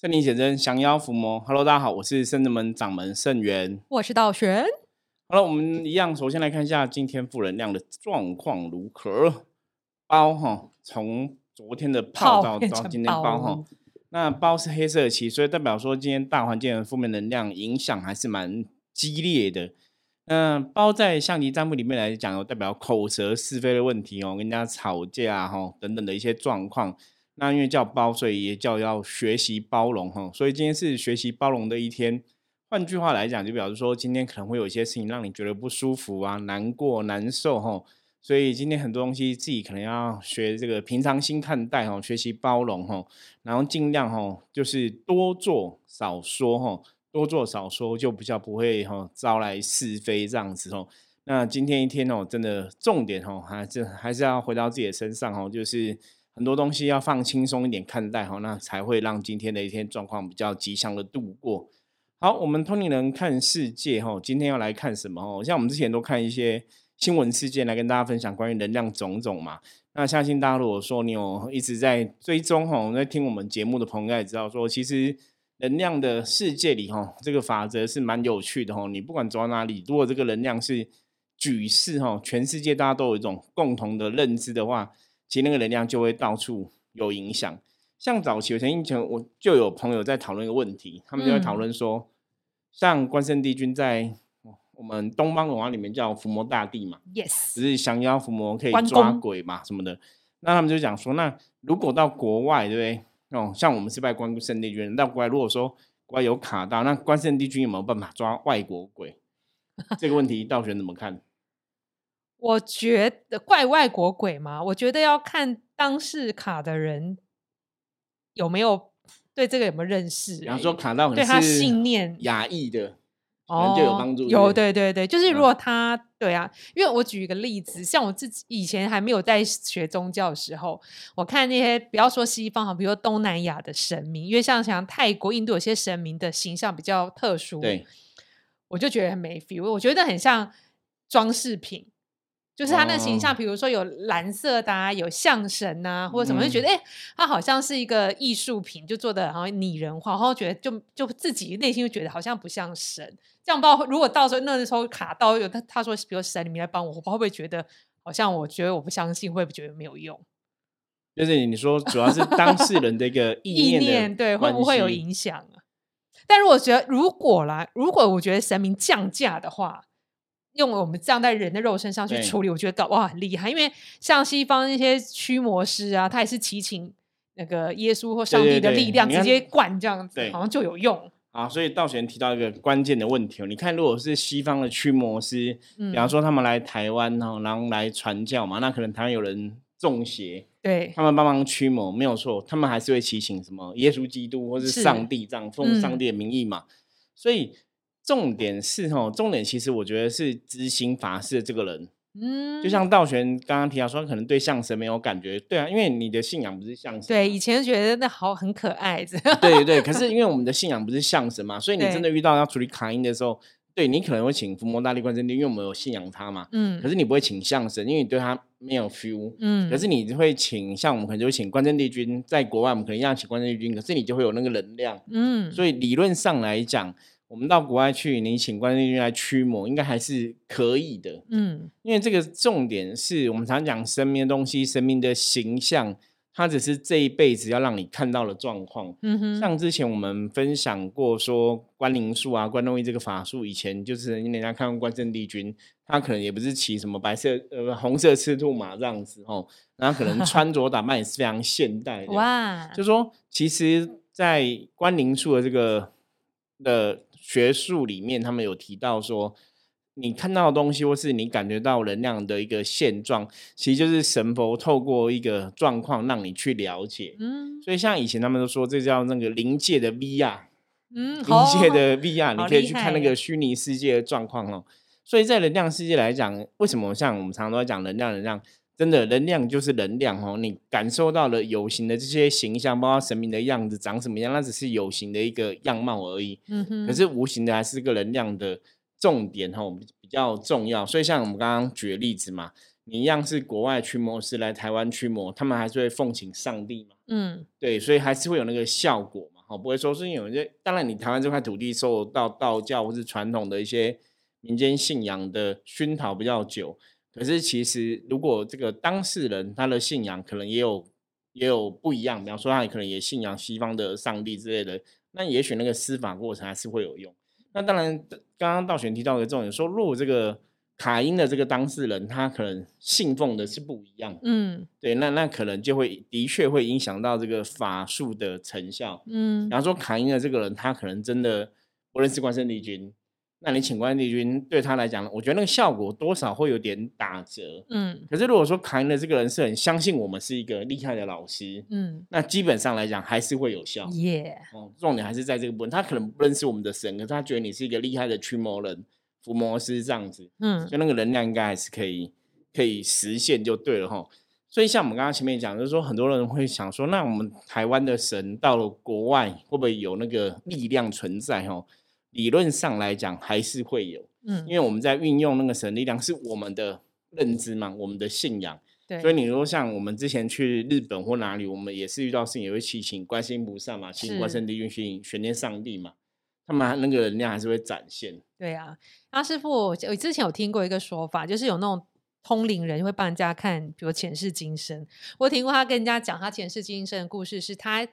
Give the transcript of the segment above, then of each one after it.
圣灵写真降妖伏魔，Hello，大家好，我是圣子门掌门圣元。我是道玄。好了，我们一样，首先来看一下今天负能量的状况如何。包哈，从昨天的泡到到今天包哈，那包是黑色的旗，所以代表说今天大环境的负面能量影响还是蛮激烈的。那包在象棋占卜里面来讲，有代表口舌是非的问题哦，跟人家吵架哈等等的一些状况。那因为叫包，所以也叫要学习包容哈。所以今天是学习包容的一天。换句话来讲，就表示说今天可能会有一些事情让你觉得不舒服啊、难过、难受哈。所以今天很多东西自己可能要学这个平常心看待哈，学习包容哈，然后尽量哈就是多做少说哈，多做少说就比较不会哈招来是非这样子哦。那今天一天哦，真的重点哦，还是还是要回到自己的身上哦，就是。很多东西要放轻松一点看待哈，那才会让今天的一天状况比较吉祥的度过。好，我们通灵人看世界哈，今天要来看什么哦？像我们之前都看一些新闻事件来跟大家分享关于能量种种嘛。那相信大家如果说你有一直在追踪哈，在听我们节目的朋友也知道说，其实能量的世界里哈，这个法则是蛮有趣的哈。你不管走到哪里，如果这个能量是举世哈，全世界大家都有一种共同的认知的话。其实那个能量就会到处有影响。像早期我曾经前我就有朋友在讨论一个问题，他们就在讨论说，像关圣帝君在我们东方文化里面叫伏魔大帝嘛，yes，只是降妖伏魔可以抓鬼嘛什么的。那他们就讲说，那如果到国外，对不对？哦，像我们是拜关圣帝君，到国外如果说国外有卡到，那关圣帝君有没有办法抓外国鬼？这个问题道玄怎么看？我觉得怪外国鬼嘛，我觉得要看当事卡的人有没有对这个有没有认识。然后说卡到对他信念压抑的，哦，就有帮助。有对对对，就是如果他对啊，因为我举一个例子，像我自己以前还没有在学宗教的时候，我看那些不要说西方哈，比如说东南亚的神明，因为像像泰国、印度有些神明的形象比较特殊，对，我就觉得很没 feel，我觉得很像装饰品。就是他那形象，比如说有蓝色的啊，有象神呐，或者什么，就觉得哎，他好像是一个艺术品，就做的好像拟人化，然后觉得就就自己内心就觉得好像不像神。这样不知道如果到时候那时候卡到有他他说，比如神里面来帮我，我会不会觉得好像我觉得我不相信，会不会觉得没有用？就是你说主要是当事人的一个 意念，对，会不会有影响啊？但如果觉得如果啦，如果我觉得神明降价的话。用我们这样在人的肉身上去处理，我觉得哇很厉害。因为像西方那些驱魔师啊，他也是祈请那个耶稣或上帝的力量直接灌这样子，好像就有用啊。所以道玄提到一个关键的问题哦，你看如果是西方的驱魔师，比方说他们来台湾哦，然后来传教嘛，那可能台湾有人中邪，对他们帮忙驱魔没有错，他们还是会祈请什么耶稣基督或是上帝这样奉上帝的名义嘛，所以。重点是哈，重点其实我觉得是知心法师的这个人，嗯，就像道玄刚刚提到说，可能对相声没有感觉，对啊，因为你的信仰不是相声，对，以前觉得那好很可爱，对对对，可 是因为我们的信仰不是相声嘛，所以你真的遇到要处理卡音的时候，对你可能会请伏魔大力观世音，因为我们有信仰他嘛，嗯，可是你不会请相声，因为你对他没有 feel，嗯，可是你会请像我们可能就会请关正帝君，在国外我们可能一样请关正帝君，可是你就会有那个能量，嗯，所以理论上来讲。我们到国外去，你请关圣帝君来驱魔，应该还是可以的。嗯，因为这个重点是我们常讲生命的东西，生命的形象，它只是这一辈子要让你看到的状况。嗯哼，像之前我们分享过说关灵术啊、关东医这个法术，以前就是人家看过关圣帝君，他可能也不是骑什么白色呃红色赤兔马这样子哦，然后可能 穿着打扮也是非常现代的。哇，就说其实，在关灵术的这个的。学术里面，他们有提到说，你看到的东西，或是你感觉到能量的一个现状，其实就是神佛透过一个状况让你去了解。嗯，所以像以前他们都说，这叫那个临界的 VR，嗯，临界的 VR，你可以去看那个虚拟世界的状况哦。所以在能量世界来讲，为什么像我们常常都在讲能量，能量？真的能量就是能量哦，你感受到了有形的这些形象，包括神明的样子长什么样，那只是有形的一个样貌而已。嗯哼。可是无形的还是个能量的重点哦，比较重要。所以像我们刚刚举的例子嘛，你一样是国外驱魔师来台湾驱魔，他们还是会奉请上帝嘛。嗯。对，所以还是会有那个效果嘛。哦，不会说是因为这当然你台湾这块土地受到道教或是传统的一些民间信仰的熏陶比较久，可是其实如果这个当事人他的信仰可能也有也有不一样，比方说他可能也信仰西方的上帝之类的，那也许那个司法过程还是会有用。那当然，刚刚道玄提到的重点说，如果这个。卡因的这个当事人，他可能信奉的是不一样，嗯，对，那那可能就会的确会影响到这个法术的成效，嗯，然后说卡因的这个人，他可能真的不认识关圣帝君，那你请关圣帝君对他来讲，我觉得那个效果多少会有点打折，嗯，可是如果说卡因的这个人是很相信我们是一个厉害的老师，嗯，那基本上来讲还是会有效，耶，哦，重点还是在这个部分，他可能不认识我们的神，可是他觉得你是一个厉害的驱魔人。伏魔师这样子，嗯，就那个能量应该还是可以可以实现就对了哈。所以像我们刚刚前面讲，就是说很多人会想说，那我们台湾的神到了国外会不会有那个力量存在？哈，理论上来讲还是会有，嗯，因为我们在运用那个神力量是我们的认知嘛，我们的信仰。对，所以你说像我们之前去日本或哪里，我们也是遇到事情也会祈请观世音菩萨嘛，请观世音帝君，请玄天上帝嘛。他们那个能量还是会展现。对啊，阿师傅，我之前有听过一个说法，就是有那种通灵人会帮人家看，比如前世今生。我听过他跟人家讲他前世今生的故事，是他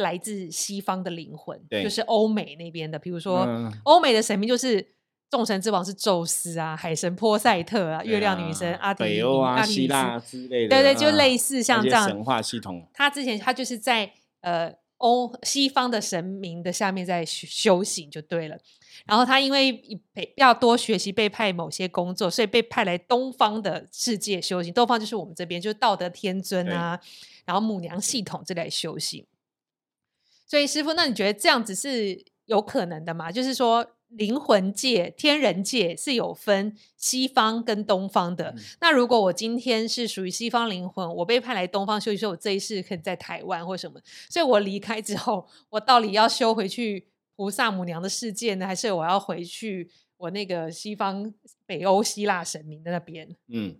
来自西方的灵魂，就是欧美那边的。比如说，欧美的神明就是众神之王是宙斯啊，海神波塞特啊，月亮女神阿北欧啊、希腊之类的，对对，就类似像这样神话系统。他之前他就是在呃。欧西方的神明的下面在修行就对了，然后他因为被要多学习被派某些工作，所以被派来东方的世界修行。东方就是我们这边，就是道德天尊啊，然后母娘系统这类修行。所以师傅，那你觉得这样子是有可能的吗？就是说。灵魂界、天人界是有分西方跟东方的。那如果我今天是属于西方灵魂，我被派来东方修，说我这一世可以在台湾或什么，所以我离开之后，我到底要修回去菩萨母娘的世界呢，还是我要回去我那个西方北欧希腊神明的那边？嗯。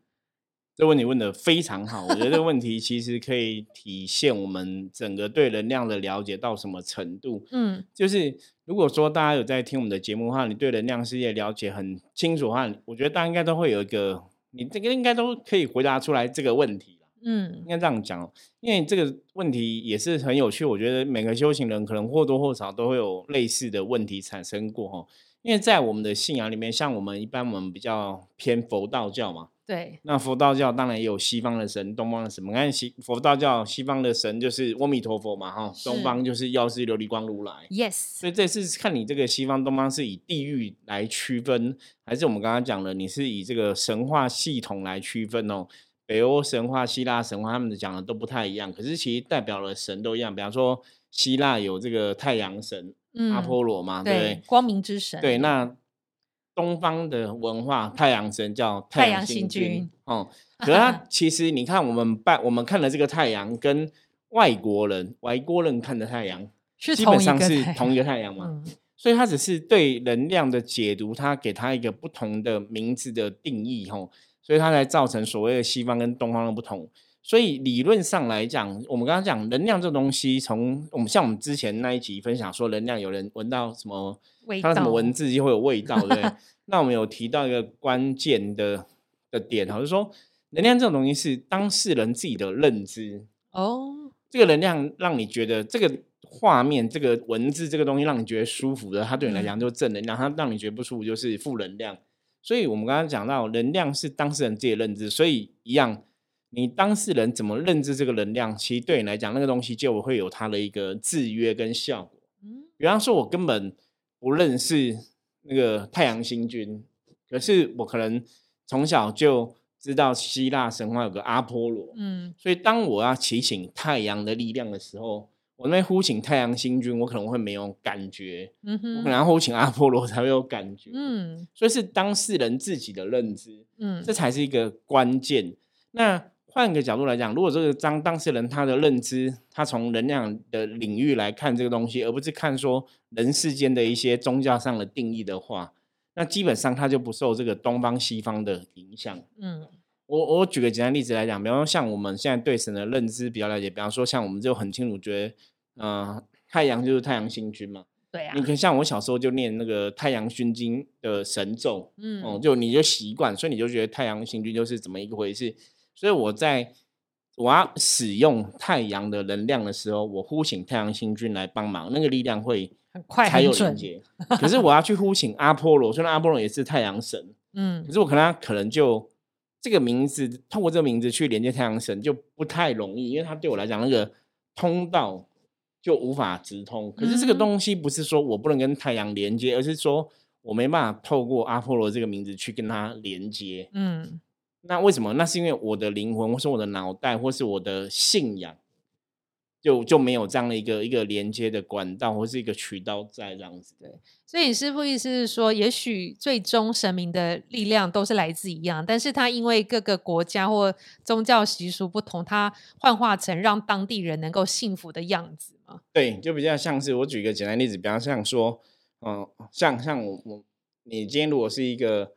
这问题问的非常好，我觉得这个问题其实可以体现我们整个对能量的了解到什么程度。嗯，就是如果说大家有在听我们的节目的话，你对能量世界了解很清楚的话，我觉得大家应该都会有一个，你这个应该都可以回答出来这个问题嗯，应该这样讲，因为这个问题也是很有趣。我觉得每个修行人可能或多或少都会有类似的问题产生过哈。因为在我们的信仰里面，像我们一般我们比较偏佛道教嘛。对，那佛道教当然也有西方的神、东方的神。我看西佛道教西方的神就是阿弥陀佛嘛，哈，东方就是药师琉璃光如来。Yes，所以这次看你这个西方、东方是以地域来区分，还是我们刚刚讲的你是以这个神话系统来区分哦？北欧神话、希腊神话他们的讲的都不太一样，可是其实代表了神都一样。比方说希腊有这个太阳神阿波罗嘛，对，光明之神。对，那。东方的文化，太阳神叫太阳星君哦。可是他 其实，你看我们拜我们看的这个太阳，跟外国人外国人看的太阳，基本上是同一个太阳嘛。所以，它只是对能量的解读，它给它一个不同的名字的定义吼，所以它才造成所谓的西方跟东方的不同。所以理论上来讲，我们刚刚讲能量这东西，从我们像我们之前那一集分享说，能量有人闻到什么，它什么文字就会有味道，对不 对？那我们有提到一个关键的的点，就是说能量这种东西是当事人自己的认知哦。这个能量让你觉得这个画面、这个文字、这个东西让你觉得舒服的，它对你来讲就是正能量；它让你觉得不舒服就是负能量。所以我们刚刚讲到，能量是当事人自己的认知，所以一样。你当事人怎么认知这个能量？其实对你来讲，那个东西就会有它的一个制约跟效果。嗯，比方说，我根本不认识那个太阳星君，可是我可能从小就知道希腊神话有个阿波罗。嗯，所以当我要祈请太阳的力量的时候，我那边呼请太阳星君，我可能会没有感觉。嗯哼，我可能要呼请阿波罗才会有感觉。嗯，所以是当事人自己的认知。嗯，这才是一个关键。那换个角度来讲，如果这个当当事人他的认知，他从能量的领域来看这个东西，而不是看说人世间的一些宗教上的定义的话，那基本上他就不受这个东方西方的影响。嗯，我我举个简单例子来讲，比方说像我们现在对神的认知比较了解，比方说像我们就很清楚觉得，嗯，太阳就是太阳星君嘛。对啊你，可以像我小时候就念那个太阳熏经的神咒，嗯哦、就你就习惯，所以你就觉得太阳星君就是怎么一个回事。所以我在我要使用太阳的能量的时候，我呼请太阳星君来帮忙，那个力量会很快才有连接。可是我要去呼请阿波罗，虽然阿波罗也是太阳神，嗯可是我可能可能就这个名字，透过这个名字去连接太阳神就不太容易，因为它对我来讲那个通道就无法直通。可是这个嗯东西不是说我不能跟太阳连接，而是说我没办法透过阿波罗这个名字去跟它连接。嗯那为什么？那是因为我的灵魂，或是我的脑袋，或是我的信仰，就就没有这样的一个一个连接的管道，或是一个渠道在这样子。对，所以师傅意思是说，也许最终神明的力量都是来自一样，但是他因为各个国家或宗教习俗不同，他幻化成让当地人能够幸福的样子嘛。对，就比较像是我举一个简单例子，比方像说，嗯、像像我我你今天如果是一个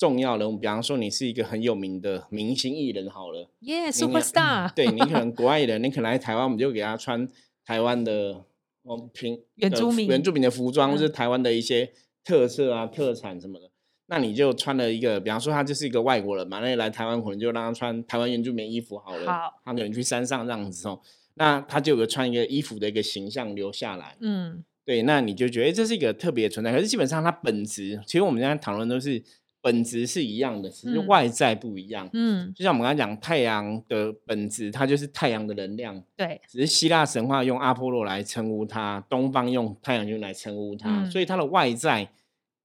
重要人物，比方说你是一个很有名的明星艺人好了，耶，super star 对你可能国外人，你可能来台湾，我们就给他穿台湾的哦平原住民原住民的服装，或是嗯台湾的一些特色啊、特产什么的。那你就穿了一个，比方说他就是一个外国人嘛，那你来台湾可能就让他穿台湾原住民衣服好了。好他可能去山上这样子哦，那他就有个穿一个衣服的一个形象留下来。嗯对，那你就觉得诶这是一个特别的存在。可是基本上它本质，其实我们现在讨论都是本质是一样的，只是嗯外在不一样。嗯，就像我们刚才讲，太阳的本质它就是太阳的能量，对，只是希腊神话用阿波罗来称呼它，东方用太阳君来称呼它，嗯所以它的外在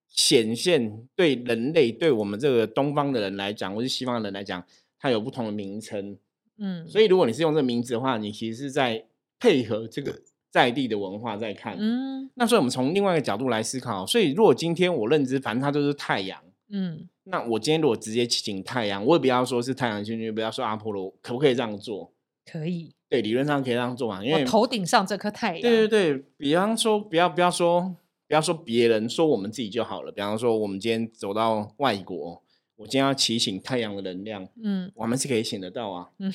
显现对人类，对我们这个东方的人来讲，或是西方的人来讲，它有不同的名称。嗯，所以如果你是用这个名字的话，你其实是在配合这个在地的文化在看。嗯那所以我们从另外一个角度来思考，所以如果今天我认知，反正它就是太阳。嗯那我今天如果直接请太阳，我也不要说是太阳星君，不要说阿波罗，可不可以这样做？可以，对，理论上可以这样做嘛，因为头顶上这颗太阳，对对对，比方说不要不要说不要说别人，说我们自己就好了。比方说我们今天走到外国，我今天要提醒太阳的能量，嗯我们是可以请得到啊。嗯，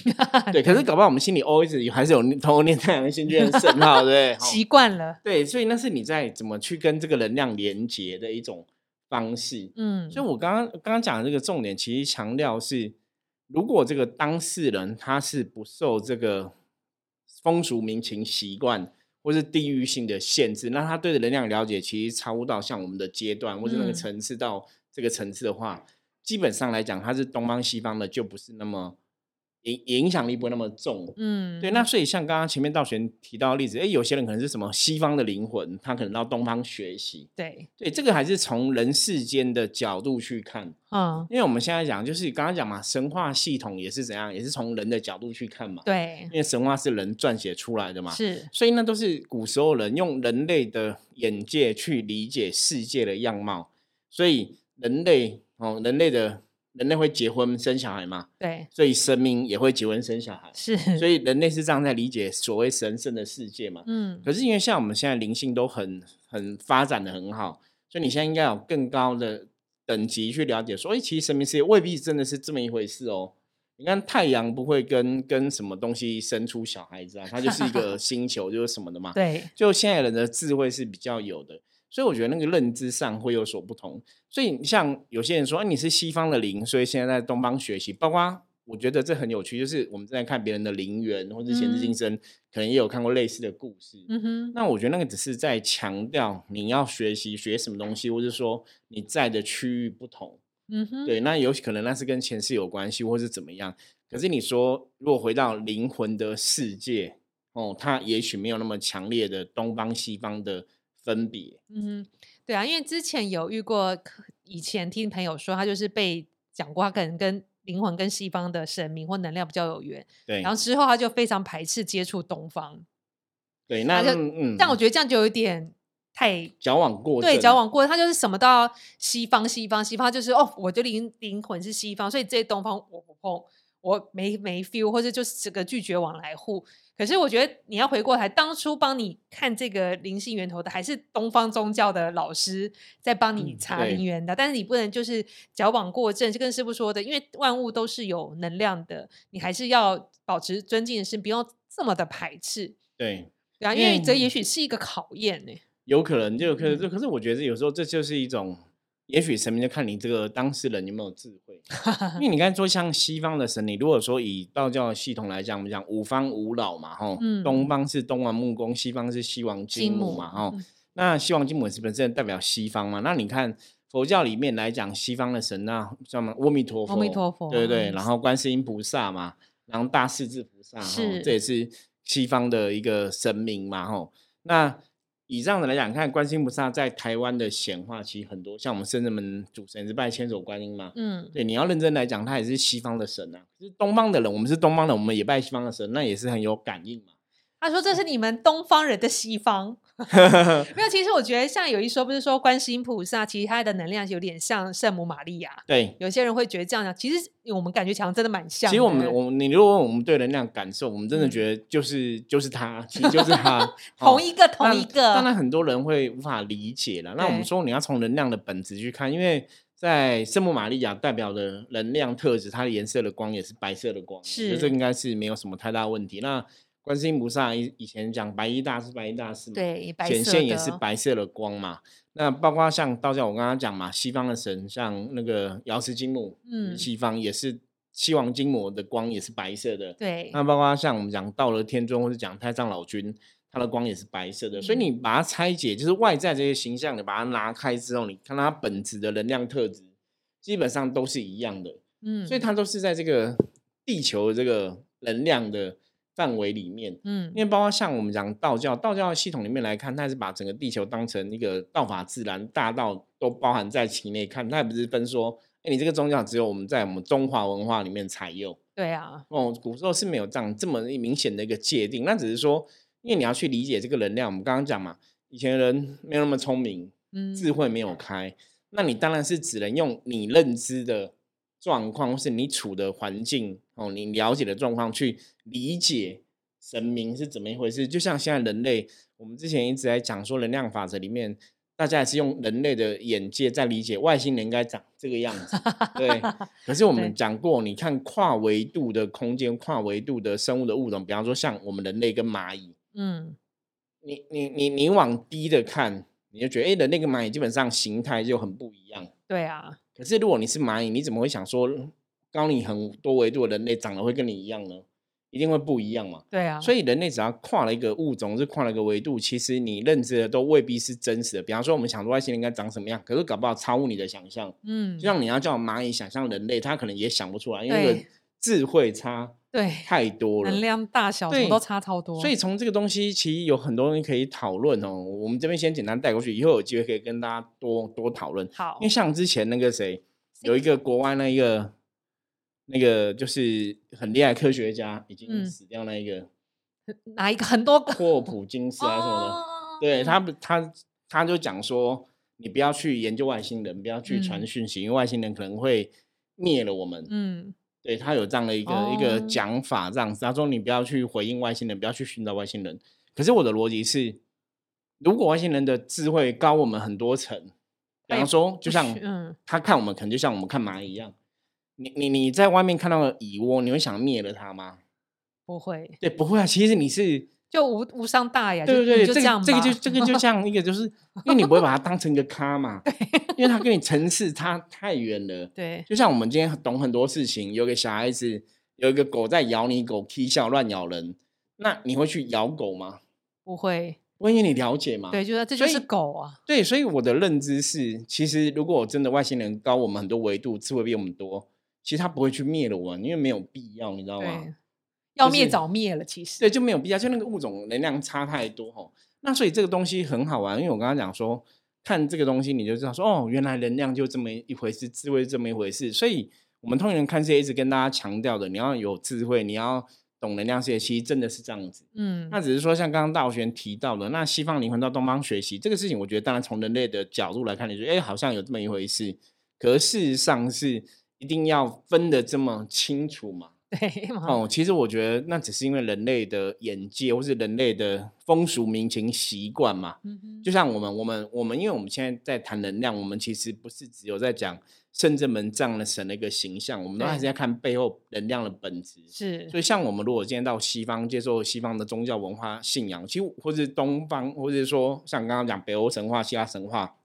对，可是搞不好我们心里 always 还是有偷念太阳星君的神号，对不对？习惯了，对，所以那是你在怎么去跟这个能量连接的一种方式。嗯，所以我刚刚刚刚讲的这个重点，其实强调是，如果这个当事人他是不受这个风俗民情习惯或是地域性的限制，那他对的能量了解其实超乎到像我们的阶段或者那个嗯层次到这个层次的话，基本上来讲，他是东方西方的，就不是那么影影响力不会那么重。嗯，对，那所以像刚刚前面道玄提到的例子，哎，有些人可能是什么西方的灵魂，他可能到东方学习，对，对，这个还是从人世间的角度去看，嗯，因为我们现在讲就是刚刚讲嘛，神话系统也是怎样，也是从人的角度去看嘛，对。因，为神话是人撰写出来的嘛，是，所以那都是古时候人用人类的眼界去理解世界的样貌，所以人类哦，人类的人类会结婚生小孩嘛，对，所以神明也会结婚生小孩，是，所以人类是这样在理解所谓神圣的世界嘛，嗯，可是因为像我们现在灵性都很很发展的很好，所以你现在应该有更高的等级去了解说，哎、其实神明世界未必真的是这么一回事哦。你看太阳不会跟跟什么东西生出小孩子啊，它就是一个 星球，就是什么的嘛。对，就现在人的智慧是比较有的，所以我觉得那个认知上会有所不同。所以像有些人说，啊、你是西方的灵，所以现在在东方学习，包括我觉得这很有趣，就是我们在看别人的灵缘或者前世今嗯生，可能也有看过类似的故事。嗯哼，那我觉得那个只是在强调你要学习学什么东西，或者说你在的区域不同。嗯哼，对，那有可能那是跟前世有关系，或是怎么样。可是你说，如果回到灵魂的世界，哦，它也许没有那么强烈的东方西方的分别。嗯，对啊，因为之前有遇过，以前听朋友说，他就是被讲过，他可能跟灵魂跟西方的神明或能量比较有缘，对，然后之后他就非常排斥接触东方，对，那那就嗯，嗯但我。觉得这样就有点太矫枉过对正矫枉。过，他就是什么都要西方西方西方，他就是哦，我的灵灵魂是西方，所以这些东方我不碰，我没没 feel，或者就是这个拒绝往来户。可是我觉得你要回过来，当初帮你看这个灵性源头的，还是东方宗教的老师在帮你嗯查对灵源的。但是你不能就是矫枉过正，就跟师傅说的，因为万物都是有能量的，你还是要保持尊敬的心，不用这么的排斥。对，对啊，因为这也许是一个考验呢。有可能，就可能，可是我觉得有时候这就是一种，也许神明就看你这个当事人有没有智慧。因为你刚才说像西方的神，你如果说以道教系统来讲，我们讲五方五老嘛，哈，东方是东王木工，西方是西王金母嘛，哈，那西王金母是本身代表西方嘛？那你看佛教里面来讲，西方的神那叫什么？阿弥陀佛，阿弥陀佛，对对，然后观世音菩萨嘛，然后大势至菩萨，是，这也是西方的一个神明嘛，哈，那。以这样的来讲，看观世音菩萨在台湾的显化其实很多，像我们圣人门主神是拜千手观音嘛，嗯，对，你要认真来讲，他也是西方的神啊。可是东方的人，我们是东方人，我们也拜西方的神，那也是很有感应嘛。他说：“这是你们东方人的西方。” 没有，其实我觉得像有一说，不是说观世音菩萨，其实他的能量有点像圣母玛利亚。对，有些人会觉得这样讲，其实我们感觉强真的蛮像。其实我们，我你如果问我们对能量感受，我们真的觉得就是就是他，其实就是他，同一个同一个。当然很多人会无法理解了。那我们说你要从能量的本质去看，因为在圣母玛利亚代表的能量特质，它的颜色的光也是白色的光，是这应该是没有什么太大问题。那观世音菩萨以以前讲白衣大士，白衣大士嘛，对，显现也是白色的光嘛。那包括像道教，我刚刚讲嘛，西方的神像那个瑶池金母，嗯，西方也是西王金母的光也是白色的。对，那包括像我们讲道了天尊或者讲太上老君，他的光也是白色的。所以你把它拆解，就是外在这些形象，你把它拿开之后，你看它本质的能量特质，基本上都是一样的。嗯，所以它都是在这个地球这个能量的。范围里面，嗯，因为包括像我们讲道教，道教系统里面来看，它是把整个地球当成一个道法自然大道都包含在其内看，它也不是分说，哎，你这个宗教只有我们在我们中华文化里面才有。对啊，哦，古时候是没有这样这么明显的一个界定，那只是说，因为你要去理解这个能量，我们刚刚讲嘛，以前人没有那么聪明，嗯，智慧没有开，那你当然是只能用你认知的。状况或是你处的环境哦，你了解的状况去理解神明是怎么一回事。就像现在人类，我们之前一直在讲说能量法则里面，大家也是用人类的眼界在理解外星人应该长这个样子。对，可是我们讲过，你看跨维度的空间、跨维度的生物的物种，比方说像我们人类跟蚂蚁，嗯，你你你你往低的看，你就觉得哎，人类跟蚂蚁基本上形态就很不一样。对啊。可是，如果你是蚂蚁，你怎么会想说高你很多维度的人类长得会跟你一样呢？一定会不一样嘛？对啊。所以人类只要跨了一个物种，是跨了一个维度，其实你认知的都未必是真实的。比方说，我们想说外星人应该长什么样，可是搞不好超乎你的想象。嗯。就像你要叫蚂蚁想象人类，他可能也想不出来，因为智慧差。对，太多了，能量大小什么都差超多。所以从这个东西，其实有很多东西可以讨论哦。我们这边先简单带过去，以后有机会可以跟大家多多讨论。好，因为像之前那个谁，有一个国外那一个那个就是很厉害科学家已经死掉那一个，哪一个很多霍普金斯啊什么的？对他他他就讲说，你不要去研究外星人，不要去传讯息，因为外星人可能会灭了我们。嗯。对他有这样的一个一个讲法，这样子，他说你不要去回应外星人，不要去寻找外星人。可是我的逻辑是，如果外星人的智慧高我们很多层，比方说，就像他看我们，可能就像我们看蚂蚁一样。你你你在外面看到蚁窝，你会想灭了它吗？不会。对，不会啊。其实你是。就无无伤大雅，对对对，这个这个就这个就像一个，就是因为你不会把它当成一个咖嘛，因为它跟你层次差太远了。对，就像我们今天懂很多事情，有个小孩子有一个狗在咬你，狗踢笑乱咬人，那你会去咬狗吗？不会，因为你了解嘛。对，就是这就是狗啊。对，所以我的认知是，其实如果真的外星人高我们很多维度，智慧比我们多，其实他不会去灭了我们，因为没有必要，你知道吗？要灭早灭了，其实对就没有必要，就那个物种能量差太多哈。那所以这个东西很好玩，因为我刚刚讲说，看这个东西你就知道说，哦，原来能量就这么一回事，智慧这么一回事。所以我们通灵人看这些一直跟大家强调的，你要有智慧，你要懂能量这些，其实真的是这样子。嗯，那只是说像刚刚大玄提到的，那西方灵魂到东方学习这个事情，我觉得当然从人类的角度来看，你觉得哎，好像有这么一回事，可事实上是一定要分的这么清楚嘛？对哦，其实我觉得那只是因为人类的眼界，或是人类的风俗民情习惯嘛。嗯就像我们，我们，我们，因为我们现在在谈能量，我们其实不是只有在讲圣正门这样的神的一个形象，我们都还是在看背后能量的本质。是，所以，像我们如果今天到西方接受西方的宗教文化信仰，其实或是东方，或者说像刚刚讲北欧神话、希腊神话，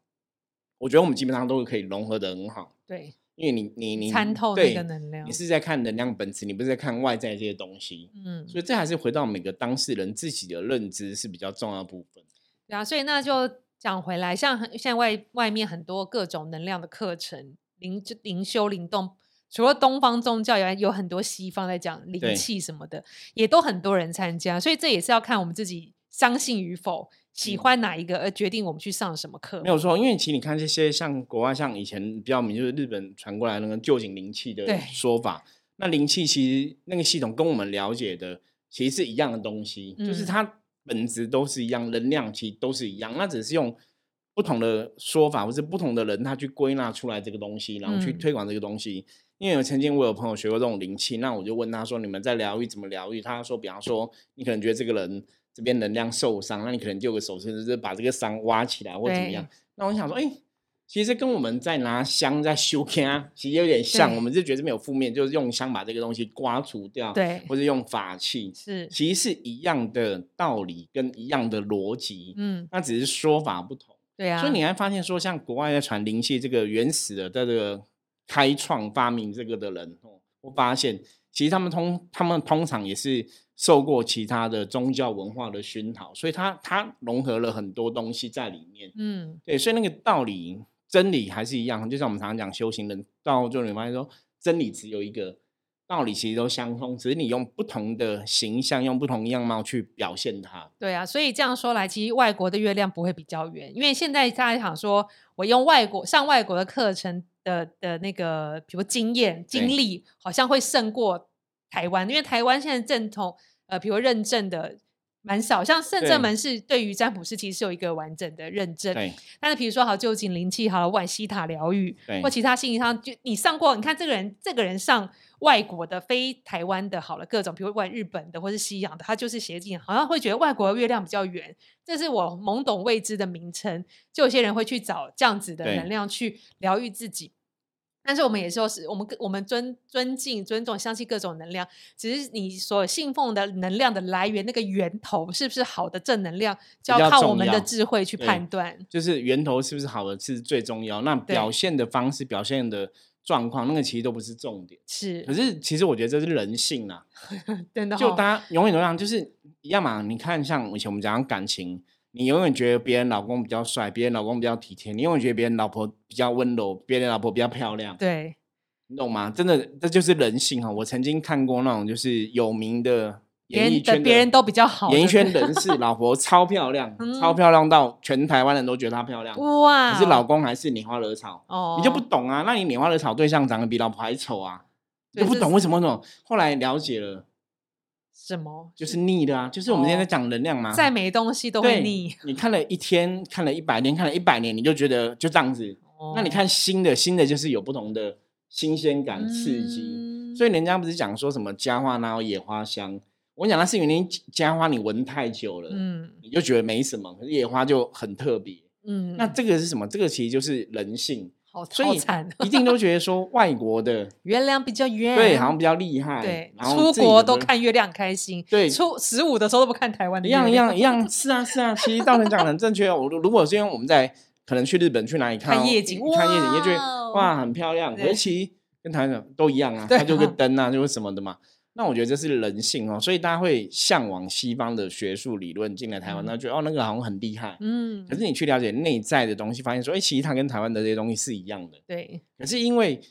我觉得我们基本上都可以融合的很好。对，因为你你你参透那个能量你，是在看能量本质，你不是在看外在这些东西。嗯，所以这还是回到每个当事人自己的认知是比较重要的部分。对啊，所以那就讲回来，像很现在外外面很多各种能量的课程，灵就灵修灵动，除了东方宗教以外，有很多西方在讲灵对气什么的，也都很多人参加，所以这也是要看我们自己相信与否，喜嗯。欢哪一个而决定我们去上什么课。没有错，因为其实你看这些像国外，像以前比较明就是日本传过来那个旧井灵气的对。说法，那灵气其实那个系统跟我们了解的其实是一样的东西，就是嗯。它本质都是一样，能量其实都是一样，那只是用不同的说法或是不同的人他去归纳出来这个东西，然后去嗯。推广这个东西。因为有曾经我有朋友学过这种灵气，那我就问他说：“你们在疗愈怎么疗愈？”他说：“比方说，你可能觉得这个人这边能量受伤，那你可能就有个手势，就是把这个伤挖起来或怎么样。”那我想说，哎、其实跟我们在拿香在修啊，其实有点像。我们就觉得这没有负面，就是用香把这个东西刮除掉，对或者用法器，是，其实是一样的道理跟一样的逻辑，嗯，那只是说法不同。对啊，所以你还发现说，像国外在传灵气这个原始的这个开创发明这个的人，哦，我发现其实他们通他们通常也是受过其他的宗教文化的熏陶，所以他他融合了很多东西在里面。嗯，对，所以那个道理真理还是一样，就像我们常常讲修行人到最后你发现说，真理只有一个。道理其实都相通，只是你用不同的形象、用不同样貌去表现它。对啊，所以这样说来，其实外国的月亮不会比较圆，因为现在大家想说，我用外国上外国的课程的的那个，比如经验经历，好像会胜过台湾，因为台湾现在正统呃，比如认证的蛮少，像圣对。正门是对于占卜师其实是有一个完整的认证，对。但是比如说好旧景灵气好了，万西塔疗愈对。或其他心理上，就你上过，你看这个人这个人上外国的非台湾的好了，各种比如外日本的或是西洋的，他就是邪进，好像会觉得外国的月亮比较圆，这是我懵懂未知的名称，就有些人会去找这样子的能量去疗愈自己。但是我们也说是我们我们尊尊敬、尊重、相信各种能量，只是你所信奉的能量的来源，那个源头是不是好的正能量，就要靠我们的智慧去判断。就是源头是不是好的是最重要，那表现的方式、表现的状况，那个其实都不是重点。是可是，其实我觉得这是人性啊，真的、哦，就大家永远都一样，就是一样嘛。你看，像以前我们讲感情，你永远觉得别人老公比较帅，别人老公比较体贴，你永远觉得别人老婆比较温柔，别人老婆比较漂亮，对，你懂吗？真的，这就是人性哈。我曾经看过那种就是有名的演艺圈的别人都比较好，演艺圈人士，老婆超漂亮，嗯超漂亮到全台湾人都觉得她漂亮。哇，可是老公还是拈花惹草，哦，你就不懂啊？那你拈花惹草对象长得比老婆还丑啊，你就不懂为什么那种。后来了解了，什么？就是腻的啊，就是我们现在哦在讲能量嘛。再没东西都会对腻。你看了一天，看了一百年，看了一百年，你就觉得就这样子。那你哦看新的，新的就是有不同的新鲜感、刺激。嗯所以人家不是讲说什么家花哪有野花香？我跟你讲，那是因为你家花你闻太久了，嗯你就觉得没什么，可是野花就很特别。嗯，那这个是什么？这个其实就是人性，好所以，一定都觉得说外国的 月亮比较圆，对好像比较厉害，对，然后出国都看月亮很开心，对出十五的时候都不看台湾的一样一样一样，是啊是啊，其实道人讲的很正确哦。我如如果是因为我们在可能去日本去哪里看夜景看夜景，也觉得哇很漂亮，可对是其跟台湾的都一样啊，它就个啊灯啊，就是什么的嘛。那我觉得这是人性哦，所以大家会向往西方的学术理论进来台湾，嗯。那觉得哦那个好像很厉害。嗯。可，是你去了解内在的东西，发现说，哎，其实它跟台湾的这些东西是一样的。对，可是因为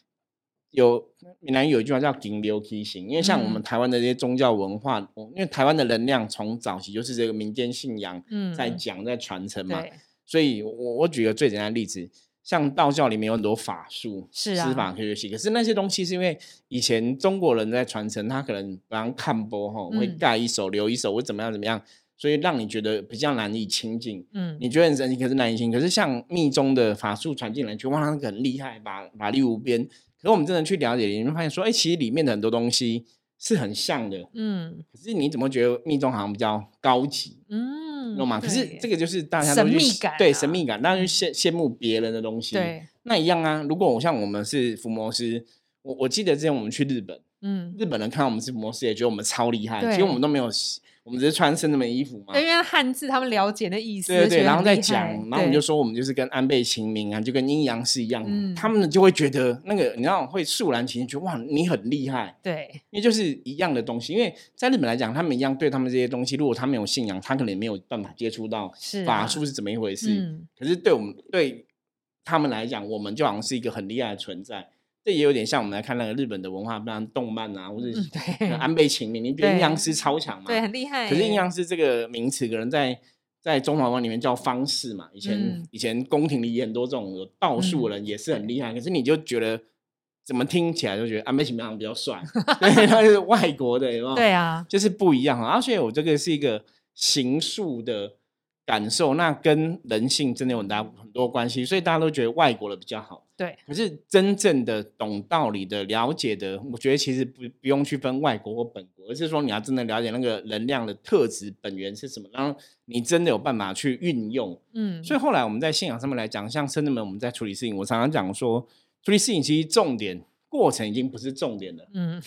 有闽南语有一句话叫“顶流梯形”，因为像我们嗯。台湾的这些宗教文化，哦因为台湾的能量从早期就是这个民间信仰嗯，在讲、在传承嘛，所以我我举个最简单的例子，像道教里面有很多法术、是啊施法可以学习，可是那些东西是因为以前中国人在传承，他可能不让看播哈，会嗯盖一手留一手，会怎么样怎么样，所以让你觉得比较难以亲近。嗯，你觉得很神奇，可是难以亲近。可是像密宗的法术传进来，觉得哇，那个很厉害，法法力无边。可是我们真的去了解，你会发现说，哎、其实里面的很多东西是很像的，嗯可是你怎么觉得密宗好像比较高级？嗯，懂吗？可是这个就是大家神都去秘感啊对神秘感，大家去羡羡慕别人的东西。，对，那一样啊。如果我像我们是伏魔师，我我记得之前我们去日本，嗯，日本人看到我们是伏魔师，也觉得我们超厉害。其实我们都没有，我们只是穿圣人们衣服嘛。因为汉字他们了解的意思，对对对，觉得然后再讲，然后我们就对说我们就是跟安倍晴明啊，就跟阴阳师一样，嗯他们就会觉得那个你知道会肃然起敬，觉得哇你很厉害，对因为就是一样的东西。因为在日本来讲，他们一样对他们这些东西，如果他没有信仰，他可能也没有办法接触到法术是怎么一回事。嗯可是对我们对他们来讲，我们就好像是一个很厉害的存在。这也有点像我们来看那个日本的文化，不然动漫啊，或者嗯是对安倍晴明，你觉得阴阳师超强嘛？对，很厉害。可是阴阳师这个名词，可能在在中华文化里面叫方式嘛。以前、嗯以前宫廷里很多这种有道术的人也是很厉害，可是你就觉得怎么听起来就觉得安倍晴明好像比较帅，对，他是外国的，有没有？对啊，就是不一样啊。而且我这个是一个形术的感受，那跟人性真的有很大很多关系，所以大家都觉得外国的比较好。对，可是真正的懂道理的、了解的，我觉得其实不不用去分外国或本国，而是说你要真的了解那个能量的特质本源是什么，然后你真的有办法去运用。嗯，所以后来我们在信仰上面来讲，像圣人们我们在处理事情，我常常讲说，处理事情其实重点过程已经不是重点了，嗯，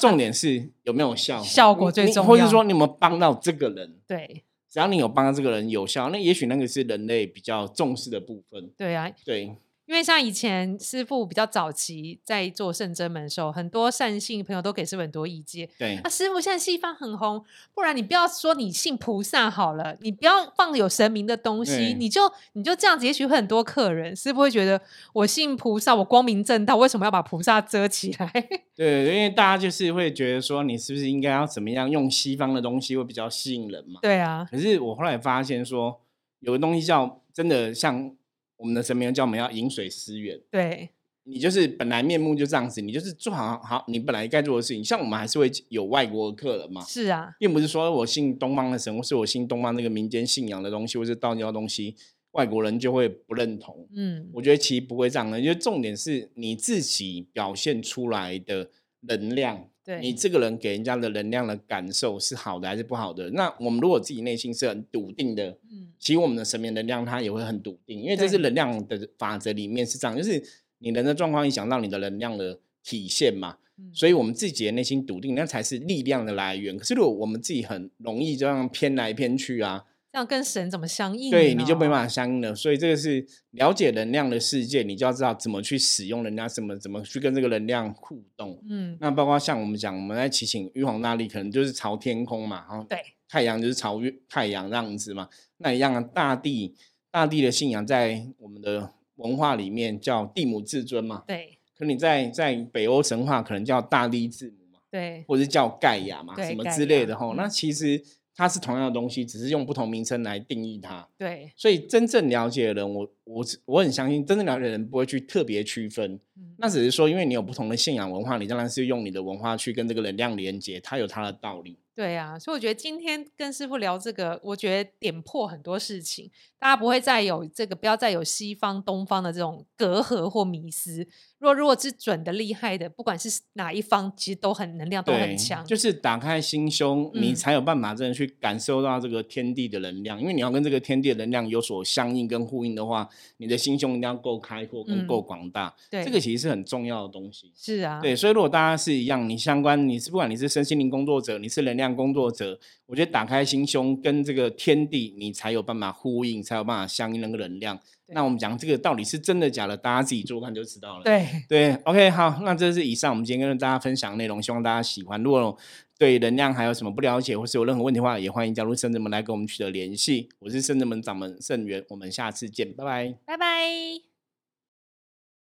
重点是有没有效，效果最重要说你有没有帮到这个人。对只要你有帮到这个人有效，那也许那个是人类比较重视的部分。对啊，对，因为像以前师傅比较早期在做圣真门的时候，很多善信朋友都给师傅很多意见。对啊，，师傅现在西方很红，不然你不要说你信菩萨好了，你不要放有神明的东西，你就你就这样子，也许会很多客人，师傅会觉得我信菩萨，我光明正大，为什么要把菩萨遮起来？对，因为大家就是会觉得说，你是不是应该要怎么样用西方的东西会比较吸引人嘛？对啊，可是我后来发现说，有个东西叫真的像我们的神明叫我们要饮水思源，对你就是本来面目就这样子，你就是做好好你本来该做的事情。像我们还是会有外国的客人嘛，是啊，并不是说我信东方的神，或是我信东方那个民间信仰的东西，或是道教的东西，外国人就会不认同。嗯，我觉得其实不会这样的，因为重点是你自己表现出来的能量，对，你这个人给人家的能量的感受是好的还是不好的？那我们如果自己内心是很笃定的，嗯其实我们的神明能量它也会很笃定，因为这是能量的法则里面是这样，就是你人的状况影响到你的能量的体现嘛。嗯所以我们自己的内心笃定，那才是力量的来源。可是如果我们自己很容易这样偏来偏去啊，这样跟神怎么相应？对，你就没办。法相应了。所以这个是了解能量的世界，你就要知道怎么去使用能量，怎么怎么去跟这个能量互动。嗯，那包括像我们讲，我们在祈请玉皇大帝，可能就是朝天空嘛，然后对，太阳就是朝月太阳这样子嘛。那一样啊，大地大地的信仰在我们的文化里面叫地母至尊嘛。对可你在在北欧神话可能叫大地之母嘛，对或者是叫盖亚嘛，什么之类的吼。嗯那其实它是同样的东西，只是用不同名称来定义它。对，所以真正了解的人，我我我很相信，真正了解的人不会去特别区分。嗯那只是说，因为你有不同的信仰文化，你当然是用你的文化去跟这个能量连接，它有它的道理。对啊，所以我觉得今天跟师傅聊这个，我觉得点破很多事情，大家不会再有这个，不要再有西方、东方的这种隔阂或迷思。如果如果是准的、厉害的，不管是哪一方，其实都很能量都很强。就是打开心胸，你嗯才有办法真的去感受到这个天地的能量。因为你要跟这个天地的能量有所相应跟呼应的话，你的心胸一定要够开阔跟嗯够广大。对，这个其实是很重要的东西。是啊，对，所以如果大家是一样，你相关，你是不管你是身心灵工作者，你是能量工作者，我觉得打开心胸跟这个天地，你才有办法呼应，才有办法相应那个能量。对那我们讲这个到底是真的假的，大家自己做看就知道了。对对，OK，好，那这是以上我们今天跟大家分享的内容，希望大家喜欢。如果对能量还有什么不了解，或是有任何问题的话，也欢迎加入圣人门来跟我们取得联系。我是圣人门掌门盛元，我们下次见，拜拜。拜拜。